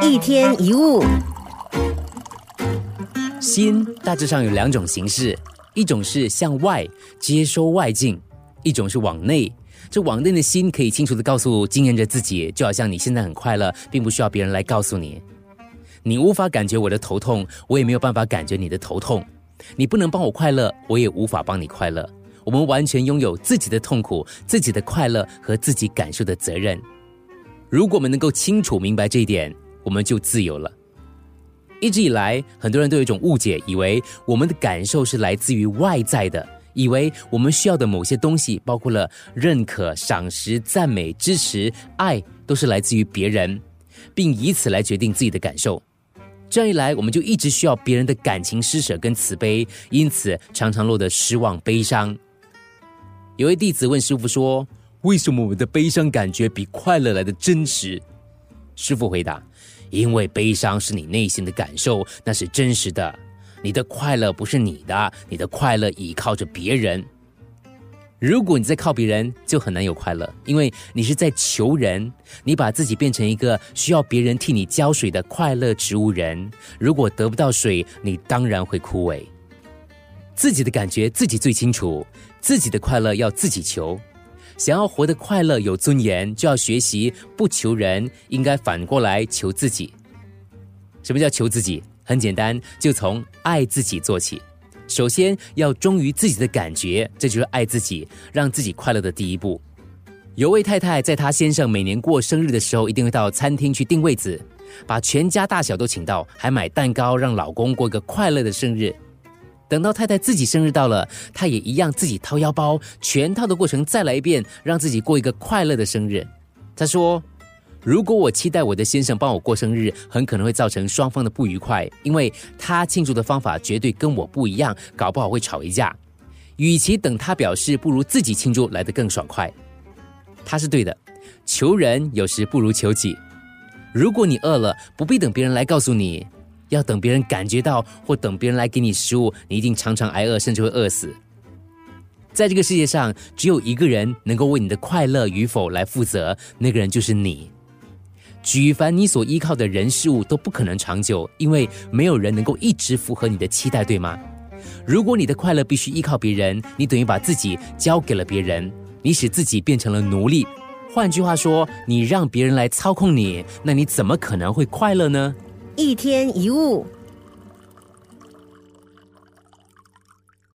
一天一物，心大致上有两种形式，一种是向外接收外境，一种是往内。这往内的心可以清楚的告诉、经验着自己，就好像你现在很快乐，并不需要别人来告诉你。你无法感觉我的头痛，我也没有办法感觉你的头痛。你不能帮我快乐，我也无法帮你快乐。我们完全拥有自己的痛苦、自己的快乐和自己感受的责任。如果我们能够清楚明白这一点，我们就自由了。一直以来，很多人都有一种误解，以为我们的感受是来自于外在的，以为我们需要的某些东西，包括了认可、赏识、赞美、支持、爱，都是来自于别人，并以此来决定自己的感受。这样一来，我们就一直需要别人的感情施舍跟慈悲，因此常常落得失望、悲伤。有位弟子问师傅说：“为什么我们的悲伤感觉比快乐来的真实？”师傅回答：“因为悲伤是你内心的感受，那是真实的。你的快乐不是你的，你的快乐依靠着别人。如果你在靠别人，就很难有快乐，因为你是在求人，你把自己变成一个需要别人替你浇水的快乐植物人。如果得不到水，你当然会枯萎。自己的感觉自己最清楚。”自己的快乐要自己求，想要活得快乐有尊严，就要学习不求人，应该反过来求自己。什么叫求自己？很简单，就从爱自己做起。首先要忠于自己的感觉，这就是爱自己，让自己快乐的第一步。有位太太在她先生每年过生日的时候，一定会到餐厅去订位子，把全家大小都请到，还买蛋糕让老公过个快乐的生日。等到太太自己生日到了，她也一样自己掏腰包，全套的过程再来一遍，让自己过一个快乐的生日。她说：“如果我期待我的先生帮我过生日，很可能会造成双方的不愉快，因为他庆祝的方法绝对跟我不一样，搞不好会吵一架。与其等他表示，不如自己庆祝来得更爽快。”他是对的，求人有时不如求己。如果你饿了，不必等别人来告诉你。要等别人感觉到，或等别人来给你食物，你一定常常挨饿，甚至会饿死。在这个世界上，只有一个人能够为你的快乐与否来负责，那个人就是你。举凡你所依靠的人事物都不可能长久，因为没有人能够一直符合你的期待，对吗？如果你的快乐必须依靠别人，你等于把自己交给了别人，你使自己变成了奴隶。换句话说，你让别人来操控你，那你怎么可能会快乐呢？一天一物。